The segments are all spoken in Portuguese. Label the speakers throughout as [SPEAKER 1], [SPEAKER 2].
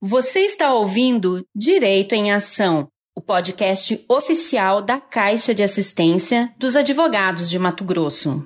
[SPEAKER 1] Você está ouvindo Direito em Ação, o podcast oficial da Caixa de Assistência dos Advogados de Mato Grosso.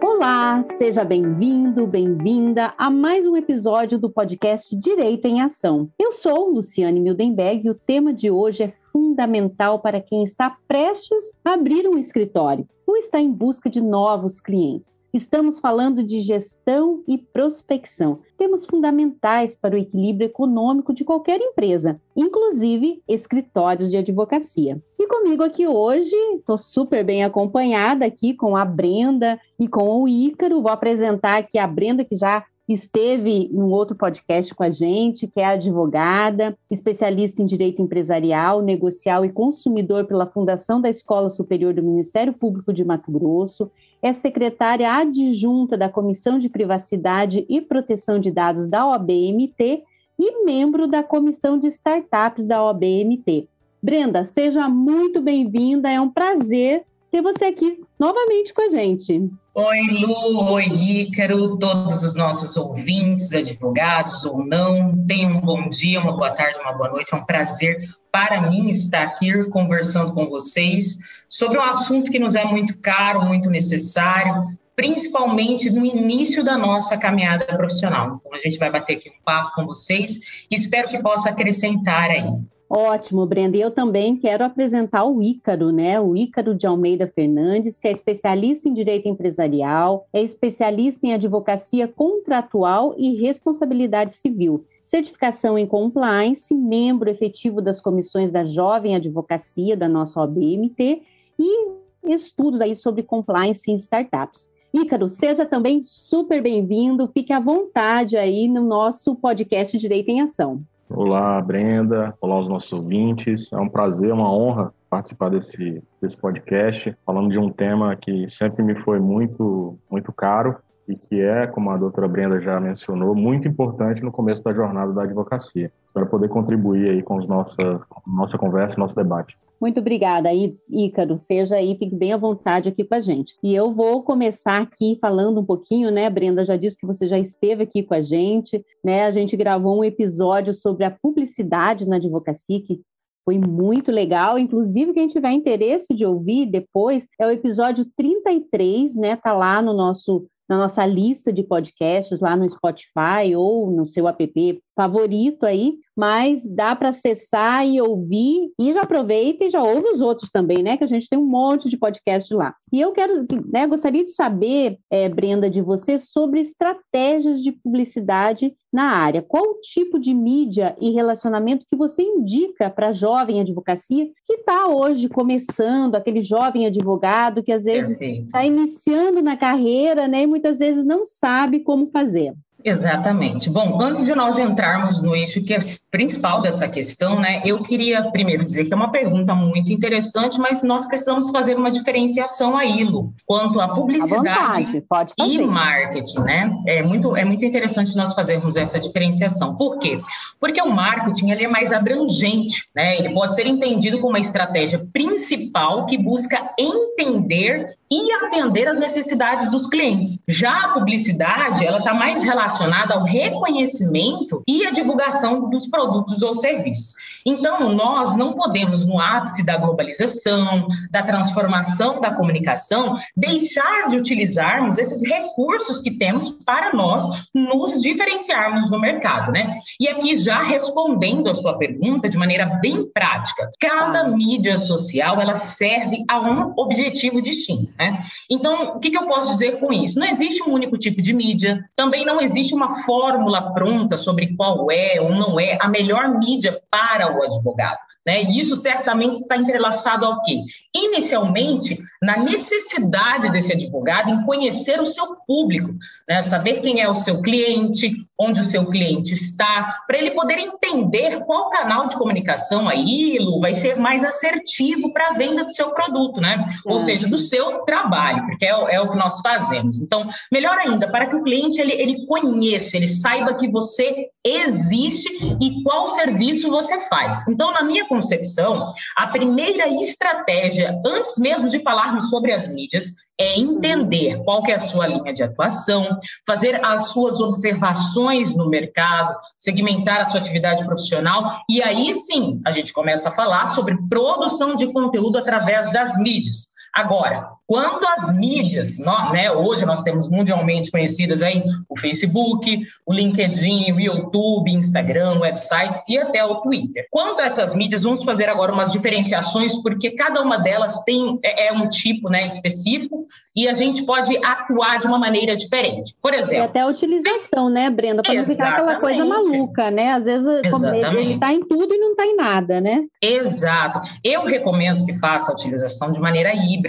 [SPEAKER 1] Olá, seja bem-vindo, bem-vinda a mais um episódio do podcast Direito em Ação. Eu sou Luciane Mildenberg e o tema de hoje é fundamental para quem está prestes a abrir um escritório ou está em busca de novos clientes. Estamos falando de gestão e prospecção, temas fundamentais para o equilíbrio econômico de qualquer empresa, inclusive escritórios de advocacia. E comigo aqui hoje, estou super bem acompanhada aqui com a Brenda e com o Ícaro. Vou apresentar aqui a Brenda, que já esteve em um outro podcast com a gente, que é advogada, especialista em direito empresarial, negocial e consumidor pela Fundação da Escola Superior do Ministério Público de Mato Grosso, é secretária adjunta da Comissão de Privacidade e Proteção de Dados da OBMT e membro da Comissão de Startups da OBMT. Brenda, seja muito bem-vinda, é um prazer ter você aqui novamente com a gente.
[SPEAKER 2] Oi, Lu, oi, Ícaro, todos os nossos ouvintes, advogados ou não, tenham um bom dia, uma boa tarde, uma boa noite. É um prazer para mim estar aqui conversando com vocês sobre um assunto que nos é muito caro, muito necessário, principalmente no início da nossa caminhada profissional. Então, a gente vai bater aqui um papo com vocês e espero que possa acrescentar aí.
[SPEAKER 1] Ótimo, Brenda. Eu também quero apresentar o Ícaro, né? O Ícaro de Almeida Fernandes, que é especialista em direito empresarial, é especialista em advocacia contratual e responsabilidade civil, certificação em compliance, membro efetivo das comissões da Jovem Advocacia da nossa OBMT e estudos aí sobre compliance em startups. Ícaro, seja também super bem-vindo, fique à vontade aí no nosso podcast Direito em Ação.
[SPEAKER 3] Olá, Brenda. Olá, os nossos ouvintes. É um prazer, uma honra participar desse, desse podcast, falando de um tema que sempre me foi muito, muito caro e que é, como a doutora Brenda já mencionou, muito importante no começo da jornada da advocacia. Espero poder contribuir aí com os nossa, nossa conversa, nosso debate.
[SPEAKER 1] Muito obrigada, Ícaro. Seja aí, fique bem à vontade aqui com a gente. E eu vou começar aqui falando um pouquinho, né? Brenda já disse que você já esteve aqui com a gente, né? A gente gravou um episódio sobre a publicidade na advocacia, que foi muito legal. Inclusive, quem tiver interesse de ouvir depois, é o episódio 33, né? Tá lá no nosso na nossa lista de podcasts lá no Spotify ou no seu app favorito aí, mas dá para acessar e ouvir e já aproveita e já ouve os outros também, né? Que a gente tem um monte de podcast lá. E eu quero, né, gostaria de saber, é, Brenda, de você sobre estratégias de publicidade na área. Qual o tipo de mídia e relacionamento que você indica para a jovem advocacia que está hoje começando, aquele jovem advogado que às vezes está iniciando na carreira, né, e muitas vezes não sabe como fazer?
[SPEAKER 2] Exatamente. Bom, antes de nós entrarmos no eixo que é principal dessa questão, né, eu queria primeiro dizer que é uma pergunta muito interessante, mas nós precisamos fazer uma diferenciação aí, Lu, quanto à publicidade e marketing, né? É muito, é muito interessante nós fazermos essa diferenciação. Por quê? Porque o marketing ele é mais abrangente, né? Ele pode ser entendido como uma estratégia principal que busca entender e atender às necessidades dos clientes. Já a publicidade, ela está mais relacionada ao reconhecimento e à divulgação dos produtos ou serviços. Então, nós não podemos, no ápice da globalização, da transformação da comunicação, deixar de utilizarmos esses recursos que temos para nós nos diferenciarmos no mercado, né? E aqui, já respondendo a sua pergunta de maneira bem prática, cada mídia social, ela serve a um objetivo distinto. Né? Então, o que, que eu posso dizer com isso? Não existe um único tipo de mídia, também não existe uma fórmula pronta sobre qual é ou não é a melhor mídia para o advogado. Né? E isso certamente está entrelaçado ao quê? Inicialmente, na necessidade desse advogado em conhecer o seu público, né? saber quem é o seu cliente, onde o seu cliente está, para ele poder entender qual canal de comunicação aí, Lu, vai ser mais assertivo para a venda do seu produto, né? É. Ou seja, do seu trabalho, porque é, é, o que nós fazemos. Então, melhor ainda, para que o cliente ele, ele conheça, ele saiba que você existe e qual serviço você faz. Então, na minha concepção, a primeira estratégia, antes mesmo de falarmos sobre as mídias, é entender qual que é a sua linha de atuação, fazer as suas observações no mercado, segmentar a sua atividade profissional e aí sim a gente começa a falar sobre produção de conteúdo através das mídias. Agora, quanto às mídias, nós, né, hoje nós temos mundialmente conhecidas aí o Facebook, o LinkedIn, o YouTube, Instagram, websites e até o Twitter. Quanto a essas mídias, vamos fazer agora umas diferenciações, porque cada uma delas tem é, é um tipo né, específico e a gente pode atuar de uma maneira diferente. Por exemplo.
[SPEAKER 1] E até a utilização, né, Brenda? Para não ficar aquela coisa maluca, né? Às vezes ele está em tudo e não está em nada, né?
[SPEAKER 2] Exato. Eu recomendo que faça a utilização de maneira híbrida.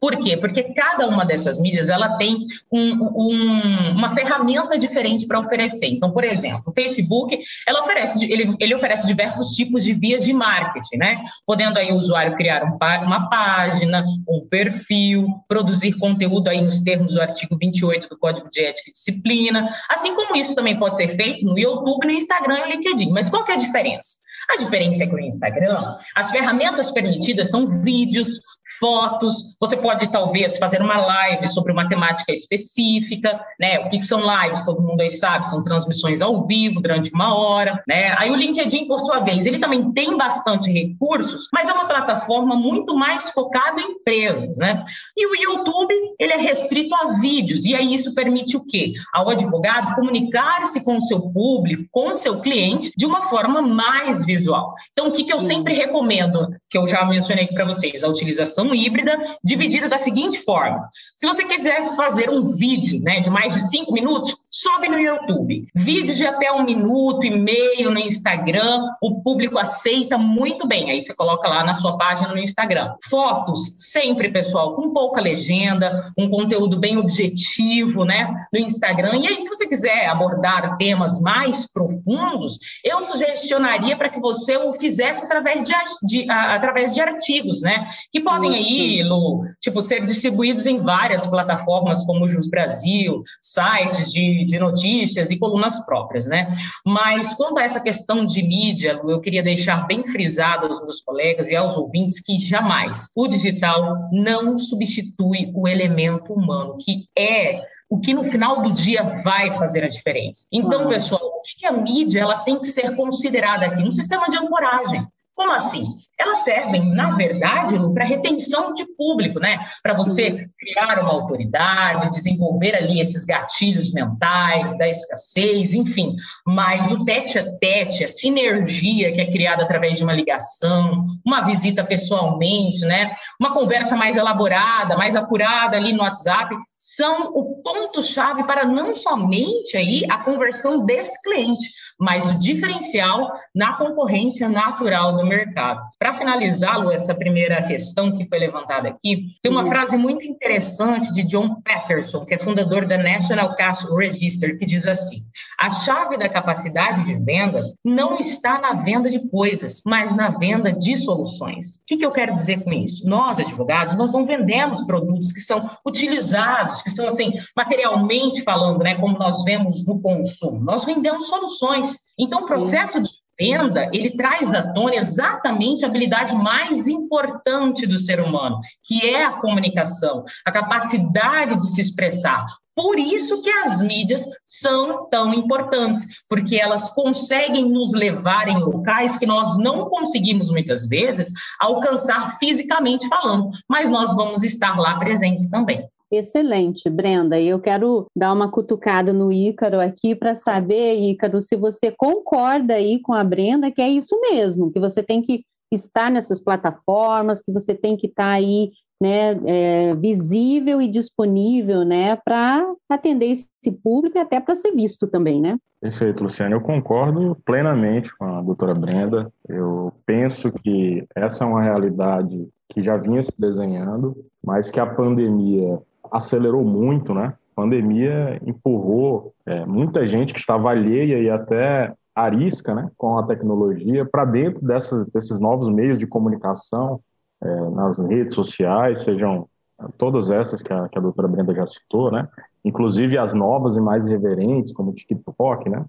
[SPEAKER 2] Por quê? quê? Porque cada uma dessas mídias ela tem um, um, uma ferramenta diferente para oferecer. Então, por exemplo, o Facebook ela oferece, ele, ele oferece diversos tipos de vias de marketing, né? Podendo aí o usuário criar um, uma página, um perfil, produzir conteúdo aí nos termos do artigo 28 do Código de Ética e Disciplina, assim como isso também pode ser feito no YouTube, no Instagram e no LinkedIn. Mas qual que é a diferença? A diferença é que no Instagram, as ferramentas permitidas são vídeos, fotos, você pode talvez fazer uma live sobre uma temática específica, né? O que são lives? Todo mundo aí sabe, são transmissões ao vivo durante uma hora, né? Aí o LinkedIn, por sua vez, ele também tem bastante recursos, mas é uma plataforma muito mais focada em empresas, né? E o YouTube, ele é restrito a vídeos, e aí isso permite o quê? Ao advogado comunicar-se com o seu público, com o seu cliente, de uma forma mais visual. Então, o que, que eu sempre recomendo, que eu já mencionei aqui para vocês, a utilização híbrida dividida da seguinte forma: se você quiser fazer um vídeo né, de mais de cinco minutos, sobe no YouTube. Vídeos de até um minuto e meio no Instagram, o público aceita muito bem. Aí você coloca lá na sua página no Instagram. Fotos, sempre, pessoal, com pouca legenda, um conteúdo bem objetivo, né, no Instagram. E aí, se você quiser abordar temas mais profundos, eu sugestionaria para que você o fizesse através de, de, através de artigos, né, que podem aí, Lu, tipo, ser distribuídos em várias plataformas como o Jus Brasil, sites de, de notícias e colunas próprias, né? Mas quanto a essa questão de mídia, Lu, eu queria deixar bem frisado aos meus colegas e aos ouvintes que jamais o digital não substitui o elemento humano, que é o que no final do dia vai fazer a diferença. Então, pessoal, o que a mídia ela tem que ser considerada aqui? Um sistema de ancoragem. Como assim? Elas servem, na verdade, para retenção de público, né? Para você criar uma autoridade, desenvolver ali esses gatilhos mentais da escassez, enfim. Mas o tete a tete, a sinergia que é criada através de uma ligação, uma visita pessoalmente, né? Uma conversa mais elaborada, mais apurada ali no WhatsApp, são o ponto-chave para não somente aí a conversão desse cliente, mas o diferencial na concorrência natural do mercado. Para finalizar, essa primeira questão que foi levantada aqui, tem uma frase muito interessante de John Patterson, que é fundador da National Cash Register, que diz assim: a chave da capacidade de vendas não está na venda de coisas, mas na venda de soluções. O que, que eu quero dizer com isso? Nós, advogados, nós não vendemos produtos que são utilizados, que são assim, materialmente falando, né, como nós vemos no consumo. Nós vendemos soluções. Então, o processo de venda, ele traz à tona exatamente a habilidade mais importante do ser humano, que é a comunicação, a capacidade de se expressar. Por isso que as mídias são tão importantes, porque elas conseguem nos levar em locais que nós não conseguimos muitas vezes alcançar fisicamente falando, mas nós vamos estar lá presentes também.
[SPEAKER 1] Excelente, Brenda. Eu quero dar uma cutucada no Ícaro aqui para saber, Ícaro, se você concorda aí com a Brenda, que é isso mesmo, que você tem que estar nessas plataformas, que você tem que estar tá aí né, é, visível e disponível né, para atender esse público e até para ser visto também, né?
[SPEAKER 3] Perfeito, Luciano. Eu concordo plenamente com a doutora Brenda. Eu penso que essa é uma realidade que já vinha se desenhando, mas que a pandemia acelerou muito, né? A pandemia empurrou é, muita gente que estava alheia e até arisca né, com a tecnologia para dentro dessas, desses novos meios de comunicação, é, nas redes sociais, sejam todas essas que a, que a doutora Brenda já citou, né? inclusive as novas e mais reverentes, como o TikTok. Né?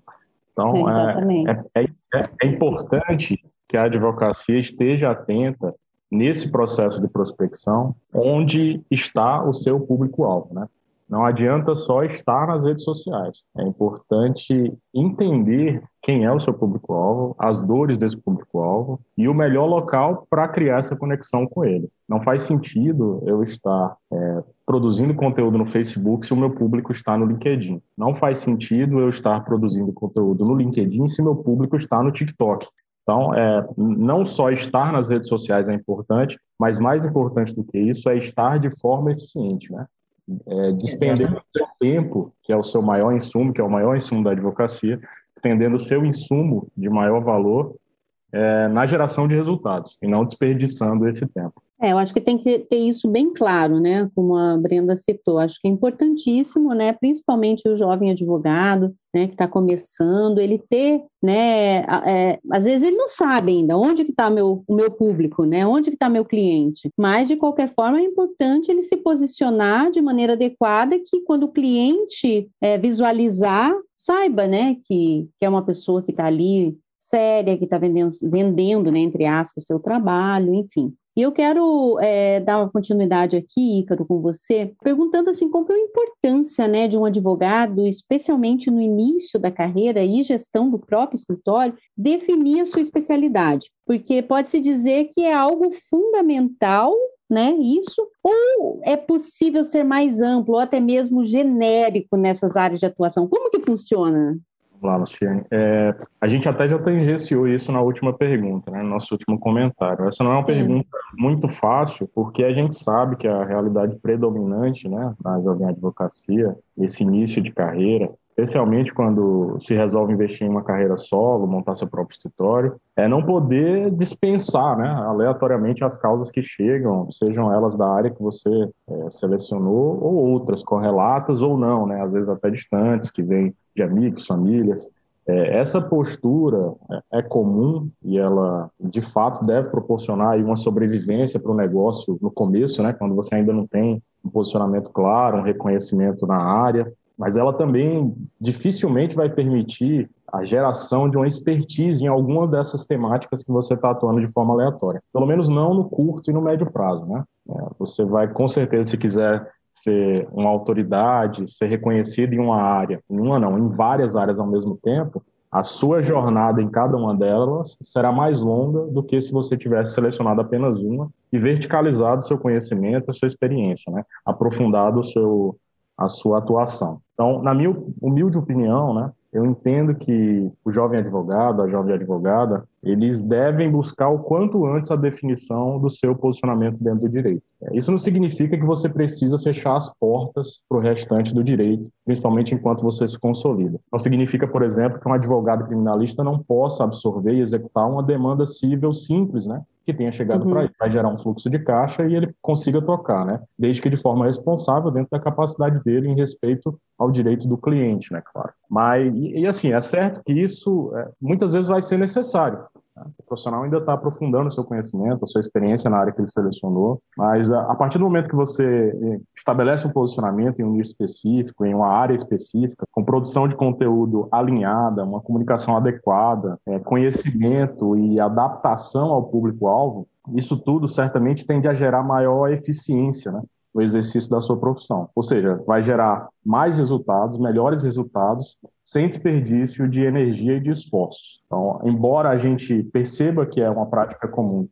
[SPEAKER 3] Então, é, é, é, é importante que a advocacia esteja atenta nesse processo de prospecção, onde está o seu público-alvo. Né? Não adianta só estar nas redes sociais. É importante entender quem é o seu público-alvo, as dores desse público-alvo e o melhor local para criar essa conexão com ele. Não faz sentido eu estar é, produzindo conteúdo no Facebook se o meu público está no LinkedIn. Não faz sentido eu estar produzindo conteúdo no LinkedIn se meu público está no TikTok. Então, é, não só estar nas redes sociais é importante, mas mais importante do que isso é estar de forma eficiente, né? é, despendendo o seu tempo, que é o seu maior insumo, que é o maior insumo da advocacia, despendendo o seu insumo de maior valor é, na geração de resultados e não desperdiçando esse tempo.
[SPEAKER 1] É, eu acho que tem que ter isso bem claro, né? Como a Brenda citou, acho que é importantíssimo, né? Principalmente o jovem advogado, né? Que está começando, ele ter, né? É, às vezes ele não sabe ainda onde que está meu, o meu público, né? Onde que está meu cliente. Mas de qualquer forma é importante ele se posicionar de maneira adequada que quando o cliente é, visualizar saiba, né? Que, que é uma pessoa que está ali séria, que está vendendo, vendendo, né, entre aspas, o seu trabalho, enfim. E eu quero é, dar uma continuidade aqui, Ícaro, com você, perguntando assim, qual é a importância né, de um advogado, especialmente no início da carreira e gestão do próprio escritório, definir a sua especialidade. Porque pode-se dizer que é algo fundamental né? Isso? Ou é possível ser mais amplo ou até mesmo genérico nessas áreas de atuação? Como que funciona?
[SPEAKER 3] Lá, Luciane. É, a gente até já tangenciou isso na última pergunta, né, no nosso último comentário. Essa não é uma Sim. pergunta muito fácil, porque a gente sabe que a realidade predominante né, na jovem advocacia, esse início de carreira, especialmente quando se resolve investir em uma carreira solo, montar seu próprio escritório, é não poder dispensar né, aleatoriamente as causas que chegam, sejam elas da área que você é, selecionou ou outras, correlatas ou não, né, às vezes até distantes, que vêm de amigos, famílias. É, essa postura é, é comum e ela, de fato, deve proporcionar uma sobrevivência para o negócio no começo, né, quando você ainda não tem um posicionamento claro, um reconhecimento na área mas ela também dificilmente vai permitir a geração de uma expertise em alguma dessas temáticas que você está atuando de forma aleatória. Pelo menos não no curto e no médio prazo, né? É, você vai, com certeza, se quiser ser uma autoridade, ser reconhecido em uma área, em uma não, em várias áreas ao mesmo tempo, a sua jornada em cada uma delas será mais longa do que se você tivesse selecionado apenas uma e verticalizado seu conhecimento, a sua experiência, né? aprofundado o seu, a sua atuação. Então, na minha humilde opinião, né, eu entendo que o jovem advogado, a jovem advogada, eles devem buscar o quanto antes a definição do seu posicionamento dentro do direito. Isso não significa que você precisa fechar as portas para o restante do direito, principalmente enquanto você se consolida. Não significa, por exemplo, que um advogado criminalista não possa absorver e executar uma demanda civil simples, né? Que tenha chegado uhum. para ele, vai gerar um fluxo de caixa e ele consiga tocar, né? Desde que de forma responsável dentro da capacidade dele em respeito ao direito do cliente, né, claro. Mas e, e assim é certo que isso é, muitas vezes vai ser necessário. O profissional ainda está aprofundando o seu conhecimento, a sua experiência na área que ele selecionou, mas a, partir do momento que você eh, estabelece um posicionamento em um nicho específico, em uma área específica, com produção de conteúdo alinhada, uma comunicação adequada, é, conhecimento e adaptação ao público-alvo, isso tudo certamente tende a gerar maior eficiência, né? No exercício da sua profissão. Ou seja, vai gerar mais resultados, melhores resultados, sem desperdício de energia e de esforços. Então, embora a gente perceba que é uma prática comum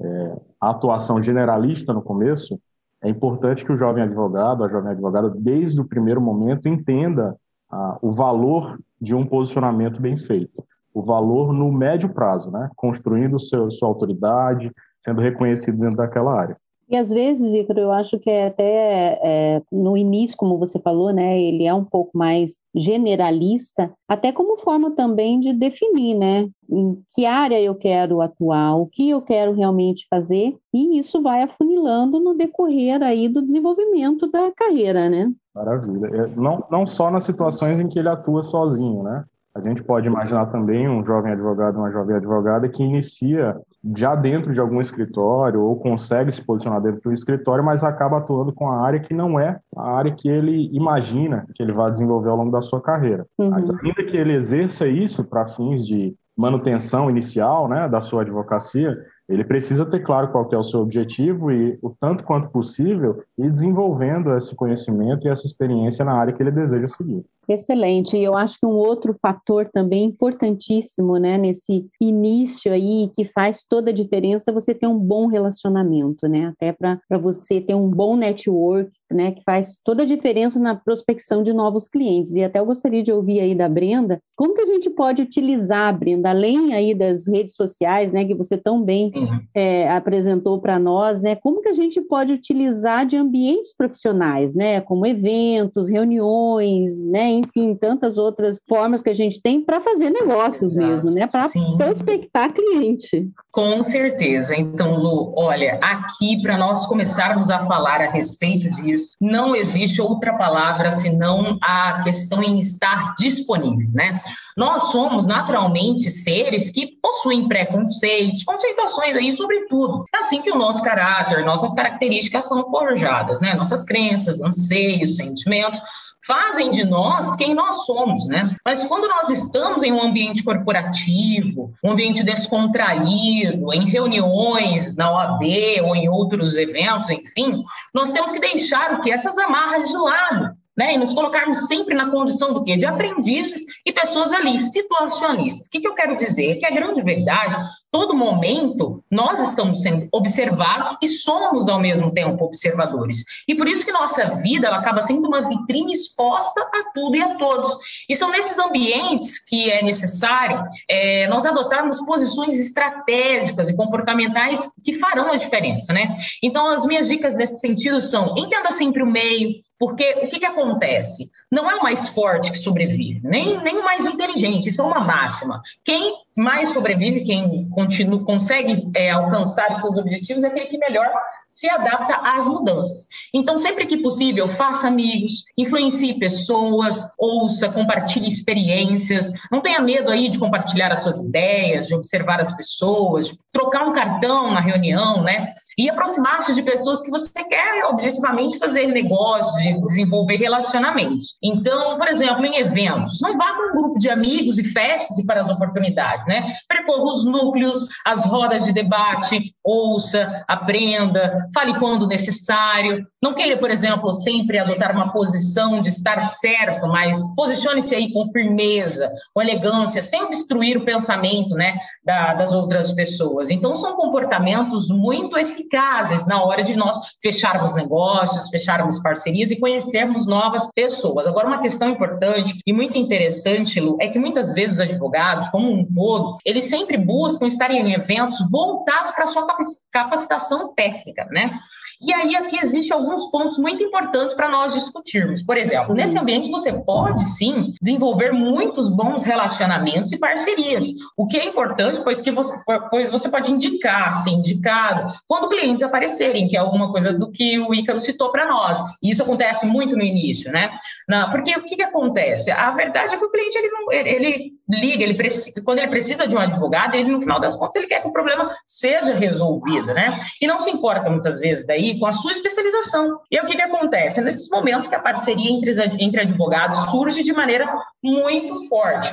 [SPEAKER 3] é, a atuação generalista no começo, é importante que o jovem advogado, a jovem advogada, desde o primeiro momento, entenda ah, o valor de um posicionamento bem feito, o valor no médio prazo, né? construindo seu, sua autoridade, sendo reconhecido dentro daquela área.
[SPEAKER 1] E às vezes, Ícaro, eu acho que é até é, no início, como você falou, né, ele é um pouco mais generalista, até como forma também de definir, né, em que área eu quero atuar, o que eu quero realmente fazer, e isso vai afunilando no decorrer aí do desenvolvimento da carreira, né?
[SPEAKER 3] Maravilha. É, não, não só nas situações em que ele atua sozinho, né? A gente pode imaginar também um jovem advogado, uma jovem advogada que inicia já dentro de algum escritório ou consegue se posicionar dentro do escritório, mas acaba atuando com a área que não é a área que ele imagina que ele vai desenvolver ao longo da sua carreira. Uhum. Mas ainda que ele exerça isso para fins de manutenção inicial né, da sua advocacia, ele precisa ter claro qual é o seu objetivo e, o tanto quanto possível, ir desenvolvendo esse conhecimento e essa experiência na área que ele deseja seguir.
[SPEAKER 1] Excelente. E eu acho que um outro fator também importantíssimo, né, nesse início aí, que faz toda a diferença, você ter um bom relacionamento, né? Até para você ter um bom network, né, que faz toda a diferença na prospecção de novos clientes. E até eu gostaria de ouvir aí da Brenda, como que a gente pode utilizar, Brenda, além aí das redes sociais, né, que você tão bem é, apresentou para nós, né, como que a gente pode utilizar de ambientes profissionais, né, como eventos, reuniões, né, enfim, tantas outras formas que a gente tem para fazer negócios Exato. mesmo, né? Para prospectar cliente.
[SPEAKER 2] Com certeza. Então, Lu, olha, aqui para nós começarmos a falar a respeito disso, não existe outra palavra senão a questão em estar disponível, né? Nós somos naturalmente seres que possuem preconceitos, conceituações aí sobre tudo. É assim que o nosso caráter, nossas características são forjadas, né? Nossas crenças, anseios, sentimentos fazem de nós quem nós somos, né? Mas quando nós estamos em um ambiente corporativo, um ambiente descontraído, em reuniões na OAB ou em outros eventos, enfim, nós temos que deixar o que essas amarras de lado né? E nos colocarmos sempre na condição do quê? De aprendizes e pessoas ali, situacionistas. O que, que eu quero dizer? É que a grande verdade, todo momento, nós estamos sendo observados e somos, ao mesmo tempo, observadores. E por isso que nossa vida ela acaba sendo uma vitrine exposta a tudo e a todos. E são nesses ambientes que é necessário é, nós adotarmos posições estratégicas e comportamentais que farão a diferença, né? Então, as minhas dicas nesse sentido são, entenda sempre o meio, porque o que, que acontece? Não é o mais forte que sobrevive, nem, nem o mais inteligente, isso é uma máxima. Quem mais sobrevive, quem continua, consegue é, alcançar os seus objetivos, é aquele que melhor se adapta às mudanças. Então, sempre que possível, faça amigos, influencie pessoas, ouça, compartilhe experiências. Não tenha medo aí de compartilhar as suas ideias, de observar as pessoas, de trocar um cartão na reunião, né? e aproximar-se de pessoas que você quer objetivamente fazer negócios, desenvolver relacionamentos. Então, por exemplo, em eventos, não vá com um grupo de amigos e festas para as oportunidades, né? Percorra os núcleos, as rodas de debate, ouça, aprenda, fale quando necessário. Não queira, por exemplo, sempre adotar uma posição de estar certo, mas posicione-se aí com firmeza, com elegância, sem obstruir o pensamento, né, da, das outras pessoas. Então, são comportamentos muito eficazes eficazes na hora de nós fecharmos negócios, fecharmos parcerias e conhecermos novas pessoas. Agora, uma questão importante e muito interessante, Lu, é que muitas vezes os advogados, como um todo, eles sempre buscam estar em eventos voltados para a sua capacitação técnica, né? E aí aqui existem alguns pontos muito importantes para nós discutirmos. Por exemplo, nesse ambiente você pode sim desenvolver muitos bons relacionamentos e parcerias, o que é importante, pois que você, pois você pode indicar, ser indicado, quando clientes aparecerem, que é alguma coisa do que o Ícaro citou para nós. E isso acontece muito no início, né? Não, porque o que, que acontece? A verdade é que o cliente ele, não, ele, liga, ele precisa, quando ele precisa de um advogado, ele no final das contas ele quer que o problema seja resolvido, né? E não se importa muitas vezes daí com a sua especialização. E o que, que acontece? É nesses momentos que a parceria entre, entre advogados surge de maneira muito forte.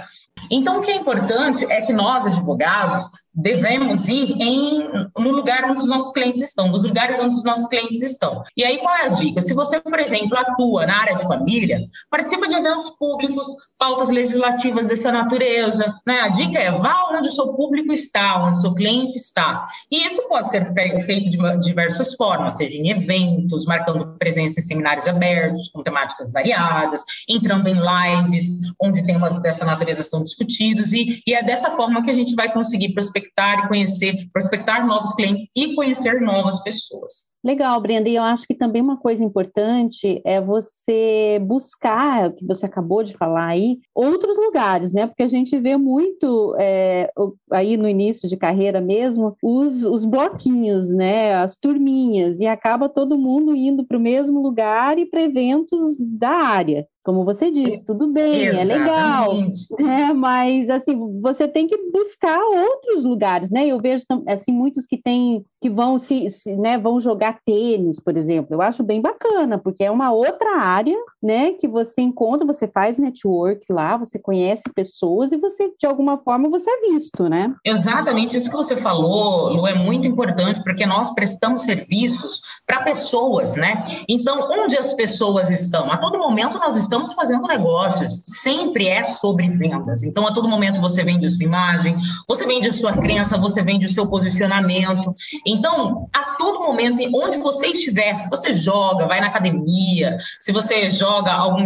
[SPEAKER 2] Então, o que é importante é que nós, advogados, devemos ir em, no lugar onde os nossos clientes estão, nos lugares onde os nossos clientes estão. E aí, qual é a dica? Se você, por exemplo, atua na área de família, participa de eventos públicos, pautas legislativas dessa natureza. Né? A dica é vá onde o seu público está, onde o seu cliente está. E isso pode ser feito de diversas formas, seja em eventos, marcando presença em seminários abertos, com temáticas variadas, entrando em lives, onde temas dessa natureza são discutidos, e, e é dessa forma que a gente vai conseguir prospectar prospectar e conhecer, prospectar novos clientes e conhecer novas pessoas.
[SPEAKER 1] Legal, Brenda. E eu acho que também uma coisa importante é você buscar, o que você acabou de falar aí, outros lugares, né? Porque a gente vê muito é, aí no início de carreira mesmo os, os bloquinhos, né? As turminhas, e acaba todo mundo indo para o mesmo lugar e para eventos da área como você disse, tudo bem, Exatamente. é legal, né? mas assim você tem que buscar outros lugares, né? Eu vejo assim muitos que têm que vão se, se, né, vão jogar tênis, por exemplo. Eu acho bem bacana, porque é uma outra área, né, que você encontra, você faz network lá, você conhece pessoas e você de alguma forma você é visto, né?
[SPEAKER 2] Exatamente, isso que você falou, Lu, é muito importante porque nós prestamos serviços para pessoas, né? Então, onde as pessoas estão? A todo momento nós estamos fazendo negócios, sempre é sobre vendas. Então, a todo momento você vende a sua imagem, você vende a sua crença, você vende o seu posicionamento. Então, a todo momento, onde você estiver, se você joga, vai na academia, se você joga algum,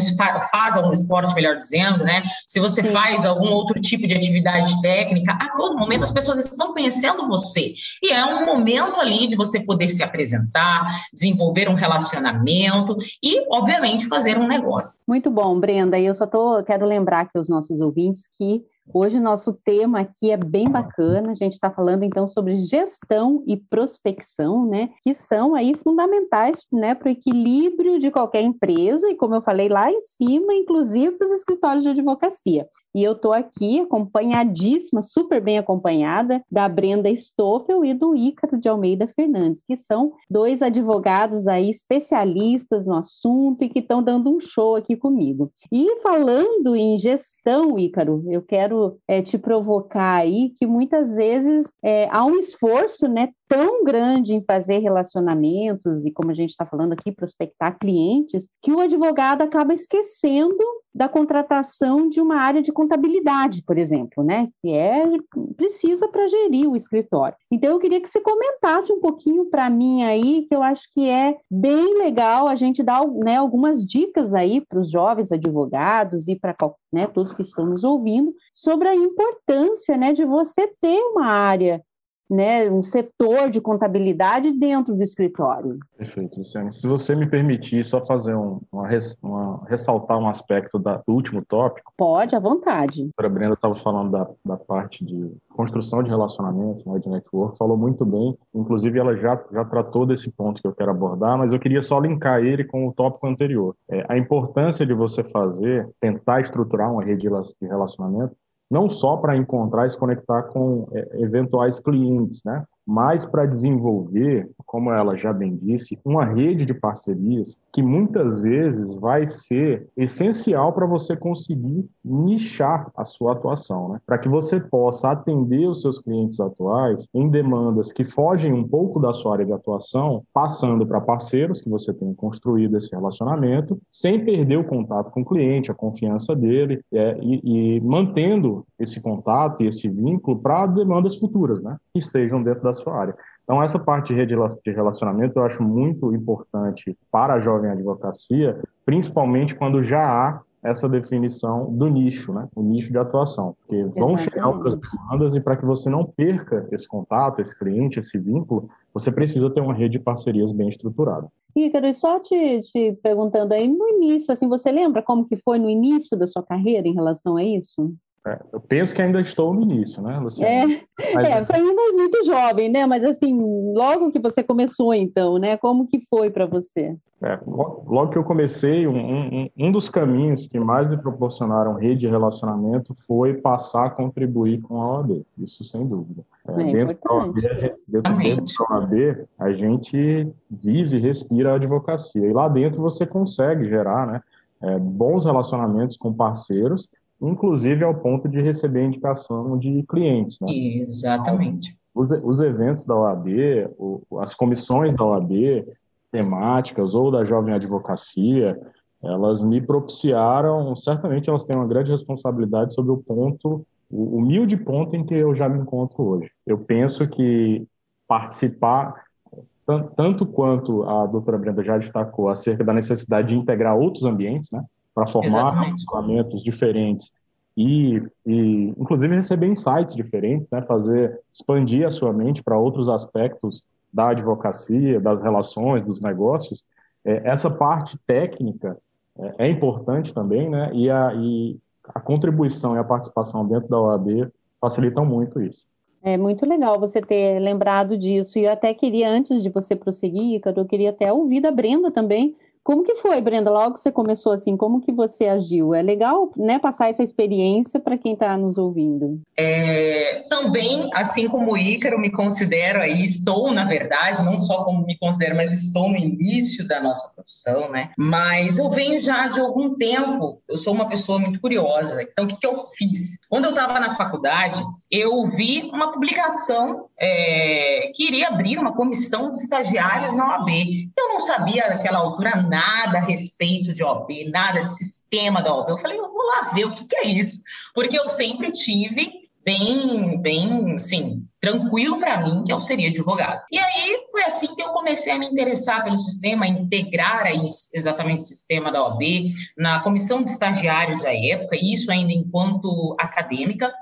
[SPEAKER 2] faz algum esporte, melhor dizendo, né? Se você faz algum outro tipo de atividade técnica, a todo momento as pessoas estão conhecendo você. E é um momento ali de você poder se apresentar, desenvolver um relacionamento e, obviamente, fazer um negócio.
[SPEAKER 1] Muito bom, Brenda. E eu só tô, quero lembrar aqui aos nossos ouvintes que Hoje nosso tema aqui é bem bacana. A gente está falando então sobre gestão e prospecção, né? Que são aí fundamentais, né, para o equilíbrio de qualquer empresa e, como eu falei lá em cima, inclusive para os escritórios de advocacia. E eu estou aqui acompanhadíssima, super bem acompanhada, da Brenda Stoffel e do Ícaro de Almeida Fernandes, que são dois advogados aí especialistas no assunto e que estão dando um show aqui comigo. E falando em gestão, Ícaro, eu quero é, te provocar aí que muitas vezes é, há um esforço né, tão grande em fazer relacionamentos e, como a gente está falando aqui, prospectar clientes, que o advogado acaba esquecendo da contratação de uma área de contabilidade, por exemplo, né, que é precisa para gerir o escritório. Então eu queria que você comentasse um pouquinho para mim aí, que eu acho que é bem legal a gente dar né, algumas dicas aí para os jovens advogados e para né, todos que estão nos ouvindo sobre a importância né, de você ter uma área né, um setor de contabilidade dentro do escritório.
[SPEAKER 3] Perfeito, Luciane. Se você me permitir só fazer um, uma, uma, ressaltar um aspecto da, do último tópico.
[SPEAKER 1] Pode, à vontade.
[SPEAKER 3] A Brenda estava falando da, da parte de construção de relacionamentos, né, de network, falou muito bem. Inclusive, ela já, já tratou desse ponto que eu quero abordar, mas eu queria só linkar ele com o tópico anterior. É, a importância de você fazer, tentar estruturar uma rede de relacionamento, não só para encontrar e se conectar com é, eventuais clientes, né? Mas para desenvolver, como ela já bem disse, uma rede de parcerias que muitas vezes vai ser essencial para você conseguir nichar a sua atuação, né? para que você possa atender os seus clientes atuais em demandas que fogem um pouco da sua área de atuação, passando para parceiros que você tem construído esse relacionamento, sem perder o contato com o cliente, a confiança dele, é, e, e mantendo esse contato e esse vínculo para demandas futuras, né? que estejam dentro da sua área. Então, essa parte de relacionamento eu acho muito importante para a jovem advocacia, principalmente quando já há essa definição do nicho, né? o nicho de atuação. Porque vão Exatamente. chegar outras demandas e para que você não perca esse contato, esse cliente, esse vínculo, você precisa ter uma rede de parcerias bem estruturada.
[SPEAKER 1] Ícaro, e só te, te perguntando aí, no início, assim, você lembra como que foi no início da sua carreira em relação a isso?
[SPEAKER 3] É, eu penso que ainda estou no início, né, Luciana?
[SPEAKER 1] É, Mas... é, você ainda é muito jovem, né? Mas assim, logo que você começou, então, né? Como que foi para você?
[SPEAKER 3] É, logo que eu comecei, um, um, um, dos caminhos que mais me proporcionaram rede de relacionamento foi passar a contribuir com a OAB, isso sem dúvida. É, é dentro, da OAB, gente, dentro, dentro da OAB, a gente vive e respira a advocacia. E lá dentro você consegue gerar né, é, bons relacionamentos com parceiros inclusive ao ponto de receber indicação de clientes. Né?
[SPEAKER 2] Exatamente.
[SPEAKER 3] Os, os eventos da OAB, as comissões da OAB, temáticas ou da jovem advocacia, elas me propiciaram, certamente elas têm uma grande responsabilidade sobre o ponto, o humilde ponto em que eu já me encontro hoje. Eu penso que participar, tanto quanto a doutora Brenda já destacou, acerca da necessidade de integrar outros ambientes, né? Para formar relacionamentos diferentes e, e inclusive receber insights diferentes, né? Fazer expandir a sua mente para outros aspectos da advocacia, das relações, dos negócios. É, essa parte técnica é, é, importante também, né? E a, e a contribuição e a participação dentro da OAB facilitam muito isso.
[SPEAKER 1] É muito legal você ter lembrado disso. E eu até queria, antes de você prosseguir, Ícaro, eu queria até ouvir da Brenda também, como que foi, Brenda? Logo que você começou assim, como que você agiu? É legal, né, passar essa experiência para quem está nos ouvindo.
[SPEAKER 2] É, também, assim como o Ícaro, me considero aí, estou, na verdade, não só como me considero, mas estou no início da nossa profissão, né? Mas eu venho já de algum tempo, eu sou uma pessoa muito curiosa. Então, o que, que eu fiz? Quando eu estava na faculdade, eu vi uma publicação é, que iria abrir uma comissão de estagiários na OAB. Eu não sabia naquela altura nada a respeito de OAB, nada de sistema da OAB. Eu falei, eu vou lá ver o que, que é isso, porque eu sempre tive bem, bem, sim, tranquilo para mim que eu seria advogado. E aí foi assim que eu comecei a me interessar pelo sistema, a integrar aí exatamente o sistema da OAB na comissão de estagiários à época, isso ainda enquanto acadêmica.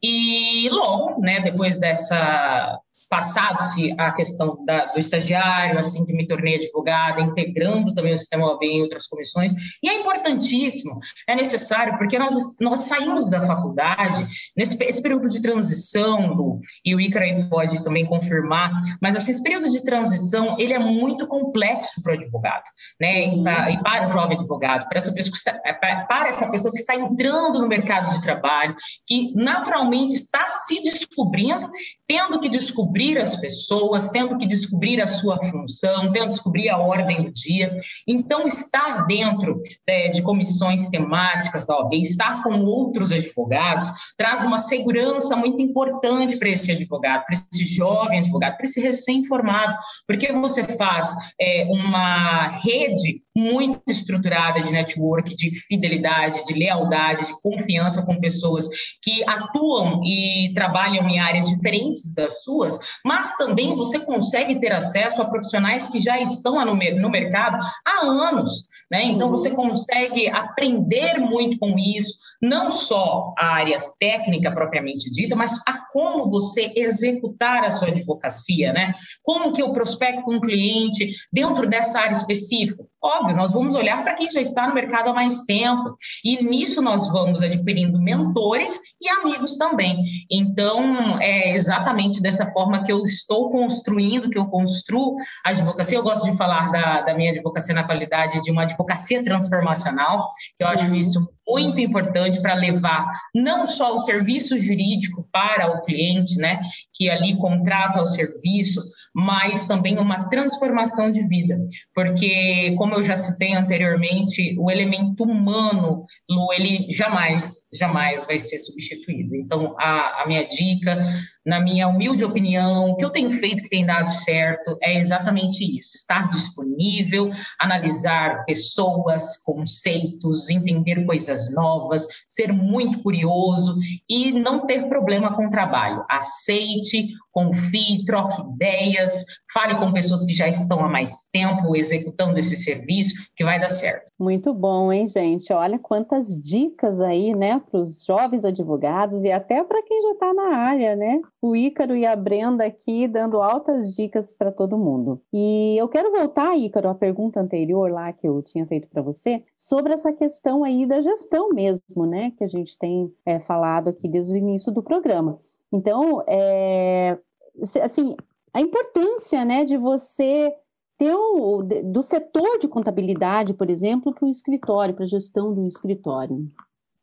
[SPEAKER 2] E logo, né, depois dessa passado-se a questão da, do estagiário, assim que me tornei advogada, integrando também o sistema OAB em outras comissões, e é importantíssimo, é necessário, porque nós, nós saímos da faculdade, nesse esse período de transição, Lu, e o Icaro pode também confirmar, mas assim, esse período de transição, ele é muito complexo para o advogado, né, e para, e para o jovem advogado, para essa, pessoa que está, é, para essa pessoa que está entrando no mercado de trabalho, que naturalmente está se descobrindo, tendo que descobrir descobrir as pessoas, tendo que descobrir a sua função, tendo que descobrir a ordem do dia. Então, estar dentro é, de comissões temáticas da OAB, estar com outros advogados, traz uma segurança muito importante para esse advogado, para esse jovem advogado, para esse recém-formado, porque você faz é, uma rede muito estruturada de network, de fidelidade, de lealdade, de confiança com pessoas que atuam e trabalham em áreas diferentes das suas, mas também você consegue ter acesso a profissionais que já estão no mercado há anos. Né? Então, você consegue aprender muito com isso, não só a área técnica propriamente dita, mas a como você executar a sua advocacia, né? Como que eu prospecto um cliente dentro dessa área específica? Óbvio, nós vamos olhar para quem já está no mercado há mais tempo, e nisso nós vamos adquirindo mentores e amigos também. Então, é exatamente dessa forma que eu estou construindo, que eu construo a advocacia. Eu gosto de falar da, da minha advocacia na qualidade de uma advocacia transformacional, que eu acho uhum. isso muito importante para levar não só o serviço jurídico para o cliente, né, que ali contrata o serviço, mas também uma transformação de vida, porque como eu já citei anteriormente, o elemento humano, Lu, ele jamais, jamais vai ser substituído. Então, a, a minha dica na minha humilde opinião, o que eu tenho feito que tem dado certo é exatamente isso: estar disponível, analisar pessoas, conceitos, entender coisas novas, ser muito curioso e não ter problema com o trabalho. Aceite, confie, troque ideias, fale com pessoas que já estão há mais tempo executando esse serviço, que vai dar certo.
[SPEAKER 1] Muito bom, hein, gente? Olha quantas dicas aí, né, para os jovens advogados e até para quem já está na área, né? O Ícaro e a Brenda aqui dando altas dicas para todo mundo. E eu quero voltar, Ícaro, à pergunta anterior lá que eu tinha feito para você, sobre essa questão aí da gestão mesmo, né, que a gente tem é, falado aqui desde o início do programa. Então, é, assim, a importância, né, de você ter o, do setor de contabilidade, por exemplo, para o escritório, para a gestão do escritório?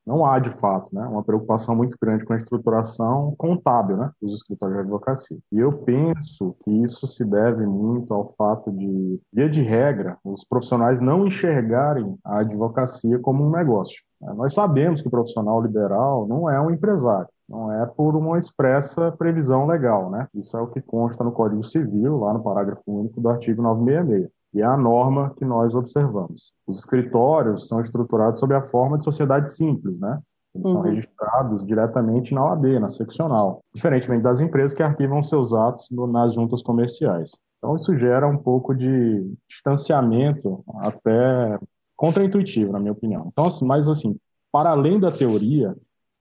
[SPEAKER 3] Não há, de fato, né, uma preocupação muito grande com a estruturação contábil né, dos escritórios de advocacia. E eu penso que isso se deve muito ao fato de, via de regra, os profissionais não enxergarem a advocacia como um negócio. Nós sabemos que o profissional liberal não é um empresário não é por uma expressa previsão legal, né? Isso é o que consta no Código Civil, lá no parágrafo único do artigo 966. E é a norma que nós observamos. Os escritórios são estruturados sob a forma de sociedade simples, né? Eles uhum. são registrados diretamente na OAB, na seccional, diferentemente das empresas que arquivam seus atos no, nas juntas comerciais. Então, isso gera um pouco de distanciamento até contraintuitivo, na minha opinião. Então, assim, mas assim, para além da teoria,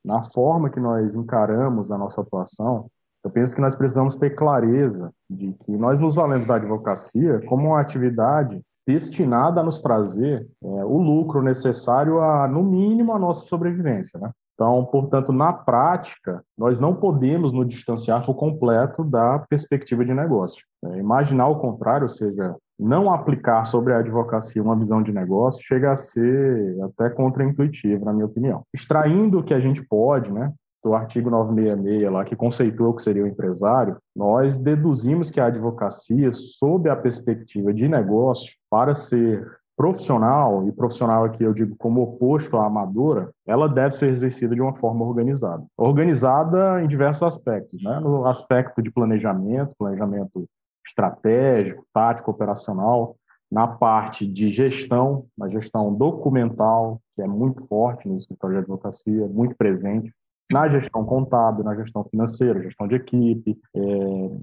[SPEAKER 3] na forma que nós encaramos a nossa atuação, eu penso que nós precisamos ter clareza de que nós nos valemos da advocacia como uma atividade destinada a nos trazer é, o lucro necessário a, no mínimo, a nossa sobrevivência, né? Então, portanto, na prática, nós não podemos nos distanciar por completo da perspectiva de negócio. É, imaginar o contrário, ou seja, não aplicar sobre a advocacia uma visão de negócio, chega a ser até contraintuitivo, na minha opinião. Extraindo o que a gente pode, né, do artigo 966 lá, que conceitua o que seria o empresário, nós deduzimos que a advocacia, sob a perspectiva de negócio, para ser profissional, e profissional aqui eu digo como oposto à amadora, ela deve ser exercida de uma forma organizada. Organizada em diversos aspectos, né? no aspecto de planejamento, planejamento estratégico, tático, operacional, na parte de gestão, na gestão documental, que é muito forte no escritório de advocacia, muito presente, na gestão contábil, na gestão financeira, gestão de equipe, é,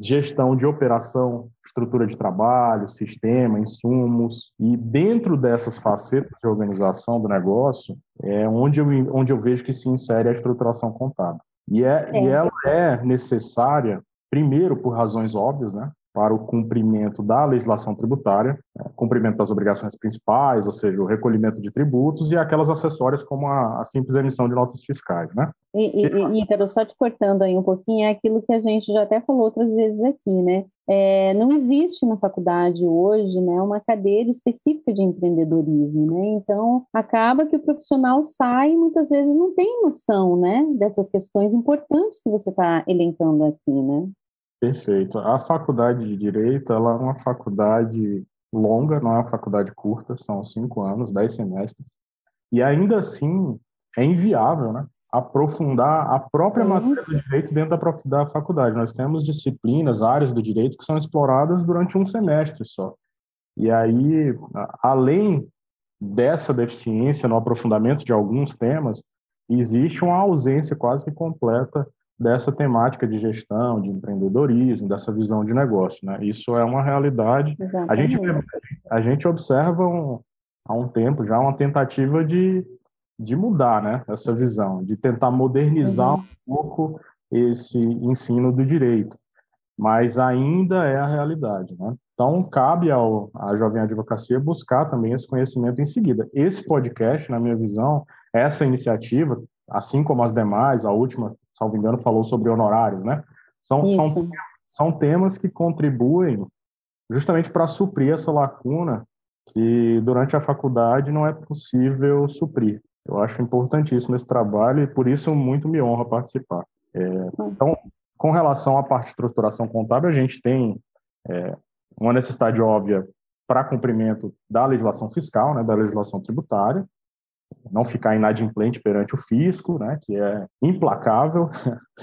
[SPEAKER 3] gestão de operação, estrutura de trabalho, sistema, insumos. E dentro dessas facetas de organização do negócio, é onde eu, onde eu vejo que se insere a estruturação contábil. E, é, é. e ela é necessária, primeiro, por razões óbvias, né? Para o cumprimento da legislação tributária, né, cumprimento das obrigações principais, ou seja, o recolhimento de tributos e aquelas acessórias como a, a simples emissão de notas fiscais, né?
[SPEAKER 1] E, e, Ícaro, só te cortando aí um pouquinho, é aquilo que a gente já até falou outras vezes aqui, né? É, não existe na faculdade hoje né, uma cadeira específica de empreendedorismo, né? Então, acaba que o profissional sai e muitas vezes não tem noção, né, dessas questões importantes que você está elencando aqui, né?
[SPEAKER 3] Perfeito. A faculdade de Direito ela é uma faculdade longa, não é uma faculdade curta, são cinco anos, dez semestres. E ainda assim é inviável né, aprofundar a própria matéria do direito dentro da, da faculdade. Nós temos disciplinas, áreas do direito que são exploradas durante um semestre só. E aí, além dessa deficiência no aprofundamento de alguns temas, existe uma ausência quase que completa dessa temática de gestão, de empreendedorismo, dessa visão de negócio. Né? Isso é uma realidade. A gente, a gente observa um, há um tempo já uma tentativa de, de mudar né? essa visão, de tentar modernizar uhum. um pouco esse ensino do direito, mas ainda é a realidade. Né? Então, cabe ao, à Jovem Advocacia buscar também esse conhecimento em seguida. Esse podcast, na minha visão, essa iniciativa, assim como as demais, a última salvo engano, falou sobre honorários, né? São, são, são temas que contribuem justamente para suprir essa lacuna que durante a faculdade não é possível suprir. Eu acho importantíssimo esse trabalho e por isso muito me honra participar. É, então, com relação à parte de estruturação contábil, a gente tem é, uma necessidade óbvia para cumprimento da legislação fiscal, né, da legislação tributária, não ficar inadimplente perante o fisco, né, que é implacável.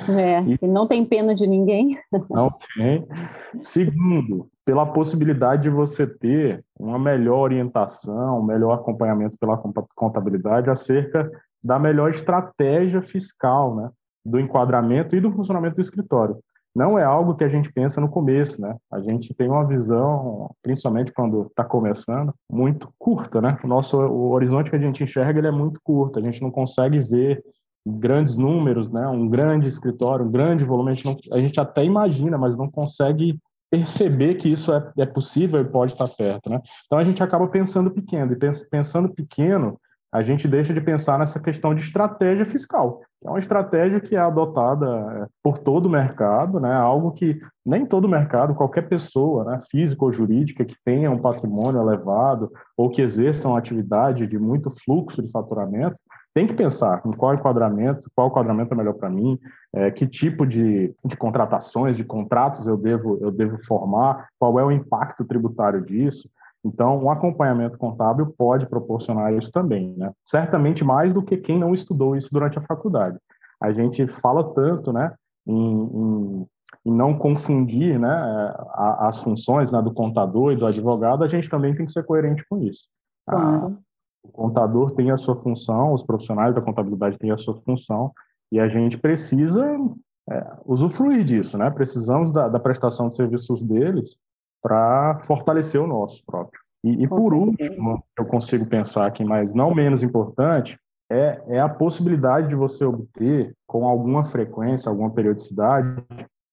[SPEAKER 1] É, e não tem pena de ninguém.
[SPEAKER 3] Não tem. Segundo, pela possibilidade de você ter uma melhor orientação, um melhor acompanhamento pela contabilidade acerca da melhor estratégia fiscal, né, do enquadramento e do funcionamento do escritório não é algo que a gente pensa no começo, né? A gente tem uma visão, principalmente quando está começando, muito curta, né? O nosso o horizonte que a gente enxerga ele é muito curto. A gente não consegue ver grandes números, né? Um grande escritório, um grande volume. A gente, não, a gente até imagina, mas não consegue perceber que isso é, é possível e pode estar perto, né? Então a gente acaba pensando pequeno e pensando pequeno a gente deixa de pensar nessa questão de estratégia fiscal. É uma estratégia que é adotada é, por todo o mercado, né? algo que nem todo mercado, qualquer pessoa, né? física ou jurídica, que tenha um patrimônio elevado ou que exerça uma atividade de muito fluxo de faturamento, tem que pensar em qual enquadramento, qual enquadramento é melhor para mim, é, que tipo de, de contratações, de contratos eu devo, eu devo formar, qual é o impacto tributário disso. Então, um acompanhamento contábil pode proporcionar isso também, né? Certamente mais do que quem não estudou isso durante a faculdade. A gente fala tanto, né, em, em, em não confundir, né, as funções né, do contador e do advogado, a gente também tem que ser coerente com isso. Claro. o contador tem a sua função, os profissionais da contabilidade têm a sua função, e a gente precisa é, usufruir disso, né? Precisamos da, da prestação de serviços deles para fortalecer o nosso próprio. E, e por último, eu consigo pensar aqui, mas não menos importante, é, é a possibilidade de você obter, com alguma frequência, alguma periodicidade,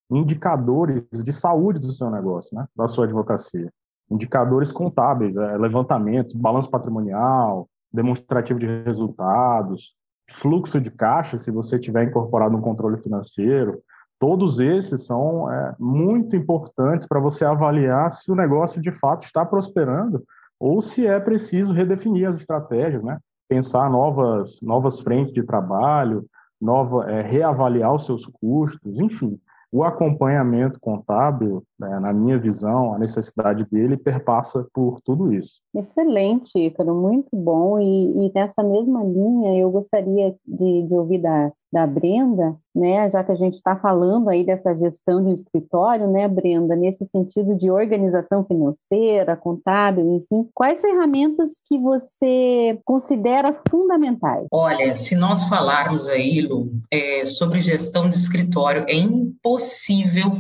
[SPEAKER 3] indicadores de saúde do seu negócio, né? da sua advocacia. Indicadores contábeis, é, levantamentos, balanço patrimonial, demonstrativo de resultados, fluxo de caixa, se você tiver incorporado um controle financeiro. Todos esses são é, muito importantes para você avaliar se o negócio de fato está prosperando ou se é preciso redefinir as estratégias, né? pensar novas, novas frentes de trabalho, nova, é, reavaliar os seus custos, enfim. O acompanhamento contábil, na minha visão, a necessidade dele perpassa por tudo isso.
[SPEAKER 1] Excelente, Ícaro, muito bom. E, e nessa mesma linha, eu gostaria de, de ouvir da, da Brenda, né, já que a gente está falando aí dessa gestão de um escritório, né, Brenda, nesse sentido de organização financeira, contábil, enfim, quais ferramentas que você considera fundamentais?
[SPEAKER 2] Olha, se nós falarmos aí, Lu, é, sobre gestão de escritório, é impossível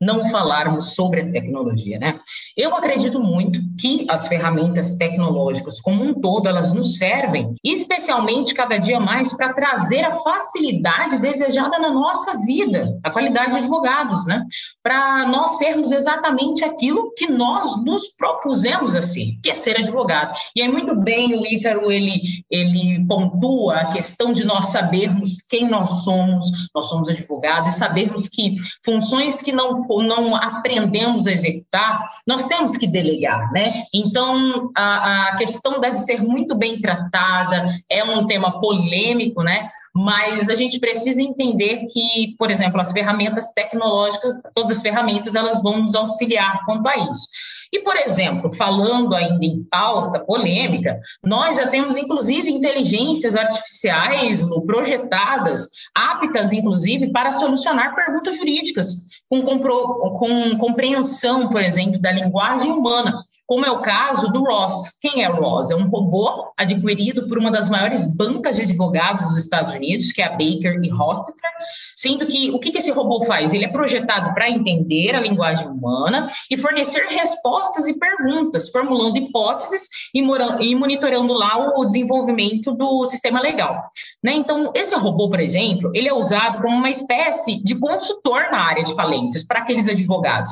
[SPEAKER 2] não falarmos sobre a tecnologia, né? Eu acredito muito que as ferramentas tecnológicas como um todo, elas nos servem, especialmente cada dia mais, para trazer a facilidade desejada na nossa vida, a qualidade de advogados, né? Para nós sermos exatamente aquilo que nós nos propusemos a ser, que é ser advogado. E aí muito bem o Ícaro, ele, ele pontua a questão de nós sabermos quem nós somos, nós somos advogados, e sabermos que funções que não não aprendemos a executar, nós temos que delegar, né? Então, a, a questão deve ser muito bem tratada, é um tema polêmico, né? Mas a gente precisa entender que, por exemplo, as ferramentas tecnológicas, todas as ferramentas, elas vão nos auxiliar quanto a isso. E, por exemplo, falando ainda em pauta polêmica, nós já temos, inclusive, inteligências artificiais projetadas, aptas, inclusive, para solucionar perguntas jurídicas, com, com compreensão, por exemplo, da linguagem humana, como é o caso do Ross. Quem é o Ross? É um robô adquirido por uma das maiores bancas de advogados dos Estados Unidos, que é a Baker e Hostetler, sendo que o que esse robô faz? Ele é projetado para entender a linguagem humana e fornecer respostas e perguntas, formulando hipóteses e, e monitorando lá o desenvolvimento do sistema legal. Né? Então, esse robô, por exemplo, ele é usado como uma espécie de consultor na área de falências para aqueles advogados.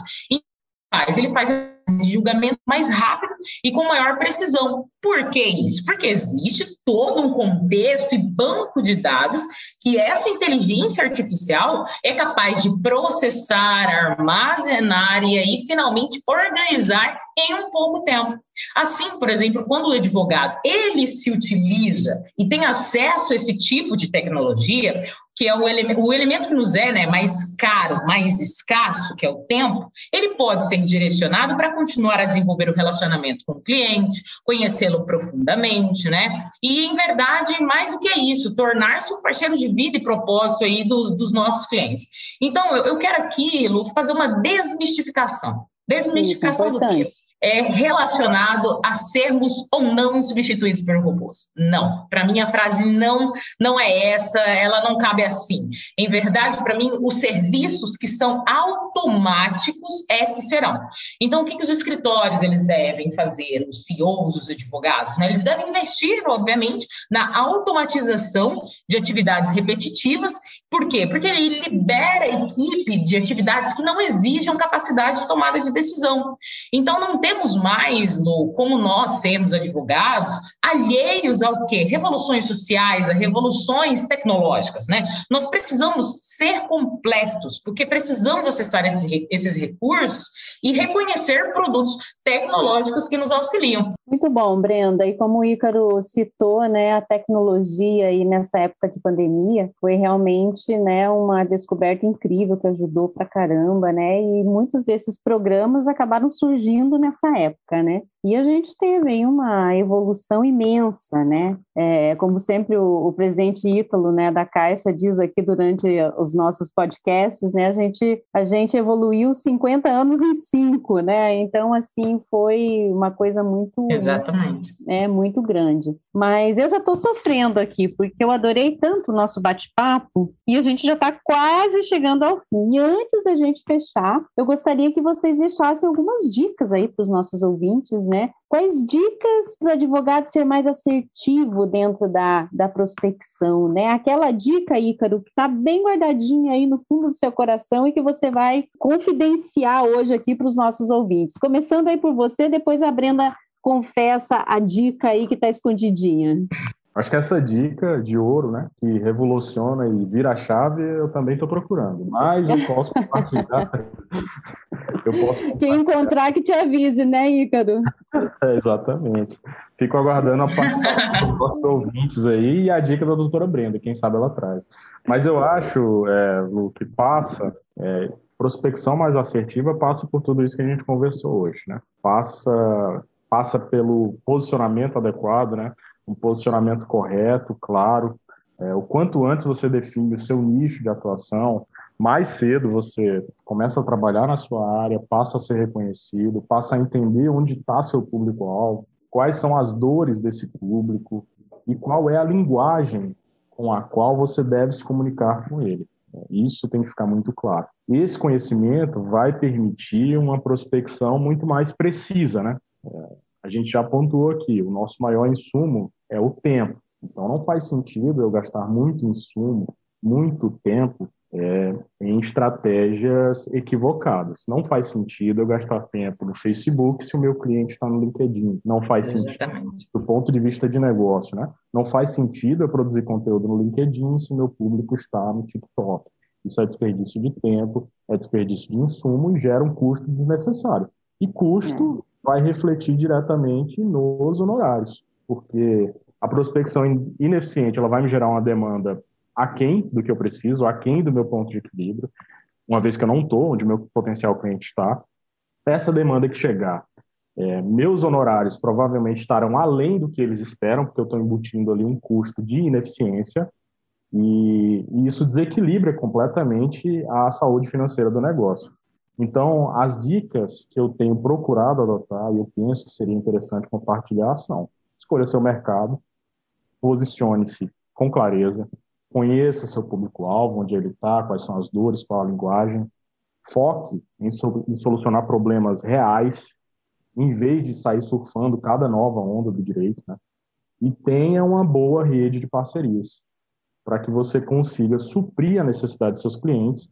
[SPEAKER 2] Ele faz de julgamento mais rápido e com maior precisão. Por que isso? Porque existe todo um contexto e banco de dados que essa inteligência artificial é capaz de processar, armazenar e aí finalmente organizar em um pouco tempo. Assim, por exemplo, quando o advogado ele se utiliza e tem acesso a esse tipo de tecnologia, que é o, ele o elemento que nos é né, mais caro, mais escasso, que é o tempo, ele pode ser direcionado para continuar a desenvolver o relacionamento com o cliente, conhecê-lo profundamente, né? E, em verdade, mais do que isso, tornar-se um parceiro de vida e propósito aí dos, dos nossos clientes. Então, eu, eu quero aqui, Lu, fazer uma desmistificação. Desmistificação do quê? É relacionado a sermos ou não substituídos por robôs. Não, para mim a frase não não é essa, ela não cabe assim. Em verdade, para mim, os serviços que são automáticos é que serão. Então, o que, que os escritórios eles devem fazer, os CEOs, os advogados, né? Eles devem investir, obviamente, na automatização de atividades repetitivas. Por quê? Porque ele libera a equipe de atividades que não exijam capacidade de tomada de decisão. Então, não tem temos mais, no, como nós sermos advogados, alheios ao quê? Revoluções sociais, a revoluções tecnológicas, né? Nós precisamos ser completos, porque precisamos acessar esse, esses recursos e reconhecer produtos tecnológicos que nos auxiliam.
[SPEAKER 1] Muito bom, Brenda. E como o Ícaro citou, né, a tecnologia aí nessa época de pandemia foi realmente, né, uma descoberta incrível que ajudou pra caramba, né? E muitos desses programas acabaram surgindo nessa época, né? E a gente teve uma evolução imensa, né? É, como sempre o, o, presidente Ítalo, né, da Caixa diz aqui durante os nossos podcasts, né? A gente a gente evoluiu 50 anos em cinco, né? Então assim foi uma coisa muito
[SPEAKER 2] exatamente,
[SPEAKER 1] é muito grande. Mas eu já estou sofrendo aqui porque eu adorei tanto o nosso bate-papo e a gente já está quase chegando ao fim. E antes da gente fechar, eu gostaria que vocês deixassem algumas dicas aí para os nossos ouvintes, né? Quais dicas para o advogado ser mais assertivo dentro da, da prospecção, né? Aquela dica, Ícaro, que está bem guardadinha aí no fundo do seu coração e que você vai confidenciar hoje aqui para os nossos ouvintes. Começando aí por você, depois a Brenda confessa a dica aí que está escondidinha.
[SPEAKER 3] Acho que essa dica de ouro, né, que revoluciona e vira a chave, eu também estou procurando. Mas eu posso compartilhar.
[SPEAKER 1] eu posso compartilhar. Quem encontrar que te avise, né, Ícaro?
[SPEAKER 3] É, exatamente. Fico aguardando a participação dos nossos ouvintes aí e a dica da doutora Brenda, quem sabe ela traz. Mas eu acho, é, Lu, que passa, é, prospecção mais assertiva passa por tudo isso que a gente conversou hoje, né? Passa, passa pelo posicionamento adequado, né? Um posicionamento correto, claro. É, o quanto antes você define o seu nicho de atuação, mais cedo você começa a trabalhar na sua área, passa a ser reconhecido, passa a entender onde está seu público-alvo, quais são as dores desse público e qual é a linguagem com a qual você deve se comunicar com ele. Isso tem que ficar muito claro. Esse conhecimento vai permitir uma prospecção muito mais precisa, né? A gente já pontuou aqui, o nosso maior insumo é o tempo. Então, não faz sentido eu gastar muito insumo, muito tempo é, em estratégias equivocadas. Não faz sentido eu gastar tempo no Facebook se o meu cliente está no LinkedIn. Não faz Exatamente. sentido do ponto de vista de negócio, né? Não faz sentido eu produzir conteúdo no LinkedIn se o meu público está no TikTok. Isso é desperdício de tempo, é desperdício de insumo e gera um custo desnecessário. E custo é vai refletir diretamente nos honorários, porque a prospecção ineficiente ela vai me gerar uma demanda aquém do que eu preciso, aquém do meu ponto de equilíbrio, uma vez que eu não estou onde meu potencial cliente está. Essa demanda que chegar, é, meus honorários provavelmente estarão além do que eles esperam, porque eu estou embutindo ali um custo de ineficiência, e, e isso desequilibra completamente a saúde financeira do negócio. Então, as dicas que eu tenho procurado adotar, e eu penso que seria interessante compartilhar, são: escolha seu mercado, posicione-se com clareza, conheça seu público-alvo, onde ele está, quais são as dores, qual a linguagem, foque em, em solucionar problemas reais, em vez de sair surfando cada nova onda do direito, né? e tenha uma boa rede de parcerias, para que você consiga suprir a necessidade de seus clientes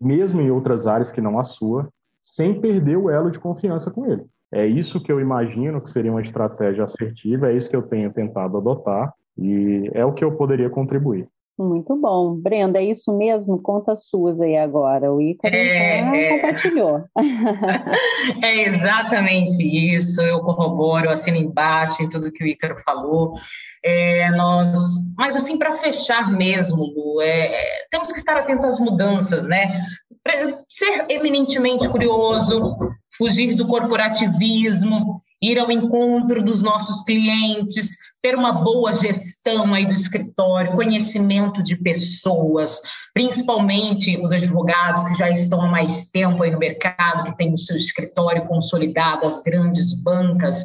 [SPEAKER 3] mesmo em outras áreas que não a sua, sem perder o elo de confiança com ele. É isso que eu imagino que seria uma estratégia assertiva, é isso que eu tenho tentado adotar e é o que eu poderia contribuir.
[SPEAKER 1] Muito bom. Brenda, é isso mesmo? Conta suas aí agora. O Ícaro é, é... compartilhou.
[SPEAKER 2] É exatamente isso. Eu corroboro, assino embaixo em tudo que o Ícaro falou. É, nós, mas assim, para fechar mesmo, Lu, é, é, temos que estar atentos às mudanças, né? Ser eminentemente curioso, fugir do corporativismo, ir ao encontro dos nossos clientes, ter uma boa gestão aí do escritório, conhecimento de pessoas, principalmente os advogados que já estão há mais tempo aí no mercado, que têm o seu escritório consolidado, as grandes bancas,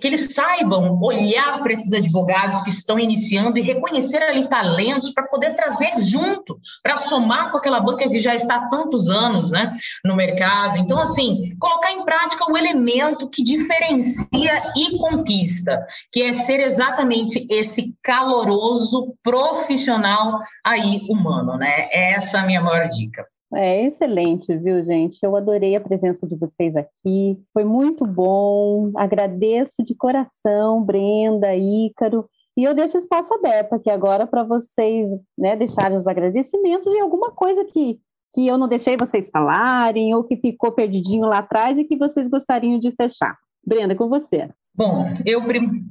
[SPEAKER 2] que eles saibam olhar para esses advogados que estão iniciando e reconhecer ali talentos para poder trazer junto, para somar com aquela banca que já está há tantos anos né, no mercado. Então, assim, colocar em prática o elemento que diferencia e conquista, que é ser ser exatamente esse caloroso profissional aí humano, né? Essa é a minha maior dica.
[SPEAKER 1] É excelente, viu, gente? Eu adorei a presença de vocês aqui. Foi muito bom. Agradeço de coração, Brenda, Ícaro. E eu deixo espaço aberto aqui agora para vocês né, deixarem os agradecimentos e alguma coisa que, que eu não deixei vocês falarem ou que ficou perdidinho lá atrás e que vocês gostariam de fechar. Brenda, com você.
[SPEAKER 2] Bom, eu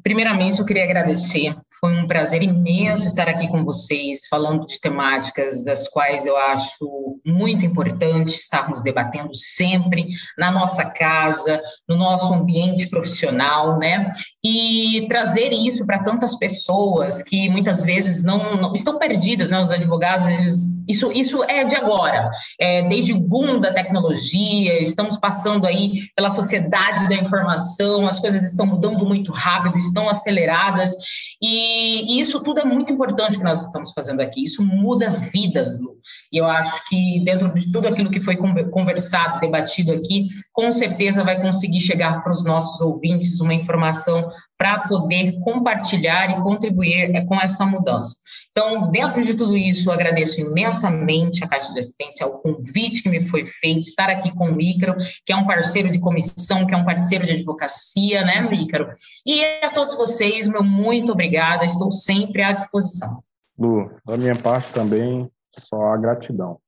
[SPEAKER 2] primeiramente eu queria agradecer. Foi um prazer imenso estar aqui com vocês, falando de temáticas das quais eu acho muito importante estarmos debatendo sempre na nossa casa, no nosso ambiente profissional, né? E trazer isso para tantas pessoas que muitas vezes não, não, estão perdidas, né? Os advogados, eles, isso, isso é de agora, é, desde o boom da tecnologia, estamos passando aí pela sociedade da informação, as coisas estão mudando muito rápido, estão aceleradas, e, e isso tudo é muito importante que nós estamos fazendo aqui. Isso muda vidas, Lu. E eu acho que dentro de tudo aquilo que foi conversado, debatido aqui, com certeza vai conseguir chegar para os nossos ouvintes uma informação para poder compartilhar e contribuir é, com essa mudança. Então, dentro de tudo isso, eu agradeço imensamente a Caixa de Assistência, o convite que me foi feito, estar aqui com o Ícaro, que é um parceiro de comissão, que é um parceiro de advocacia, né, Ícaro? E a todos vocês, meu muito obrigada, estou sempre à disposição.
[SPEAKER 3] Lu, da minha parte também, só a gratidão.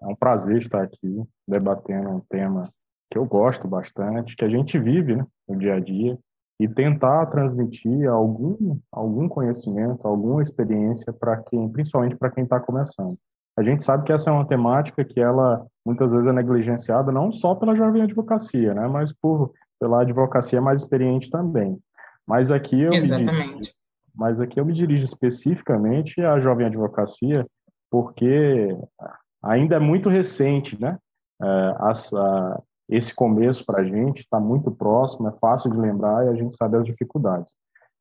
[SPEAKER 3] É um prazer estar aqui debatendo um tema que eu gosto bastante, que a gente vive né, no dia a dia, e tentar transmitir algum algum conhecimento, alguma experiência para quem, principalmente para quem está começando. A gente sabe que essa é uma temática que ela muitas vezes é negligenciada não só pela jovem advocacia, né, mas por pela advocacia mais experiente também. Mas aqui eu Exatamente. Me dirijo, mas aqui eu me dirijo especificamente à jovem advocacia porque ainda é muito recente, né? É, as, a, esse começo para a gente está muito próximo, é fácil de lembrar e a gente sabe as dificuldades.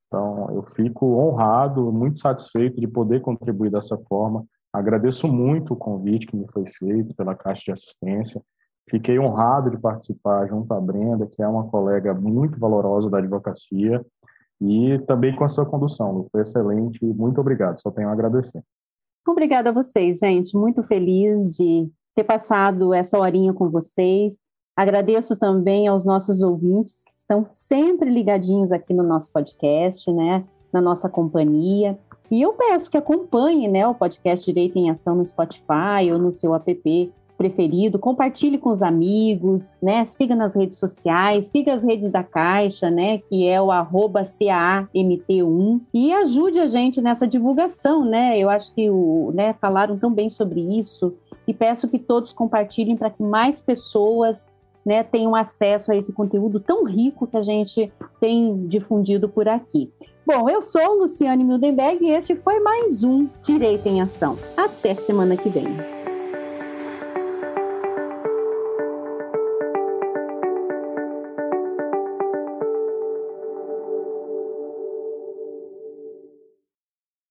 [SPEAKER 3] Então, eu fico honrado, muito satisfeito de poder contribuir dessa forma. Agradeço muito o convite que me foi feito pela Caixa de Assistência. Fiquei honrado de participar junto à Brenda, que é uma colega muito valorosa da advocacia, e também com a sua condução. Foi excelente. Muito obrigado. Só tenho a agradecer.
[SPEAKER 1] Obrigada a vocês, gente. Muito feliz de ter passado essa horinha com vocês. Agradeço também aos nossos ouvintes que estão sempre ligadinhos aqui no nosso podcast, né, na nossa companhia. E eu peço que acompanhe, né, o podcast Direito em Ação no Spotify ou no seu app preferido, compartilhe com os amigos, né? Siga nas redes sociais, siga as redes da Caixa, né? Que é o arroba CAMT1 e ajude a gente nessa divulgação, né? Eu acho que o, né, falaram tão bem sobre isso e peço que todos compartilhem para que mais pessoas né, tenham acesso a esse conteúdo tão rico que a gente tem difundido por aqui. Bom, eu sou Luciane Mildenberg e este foi mais um Direito em Ação. Até semana que vem.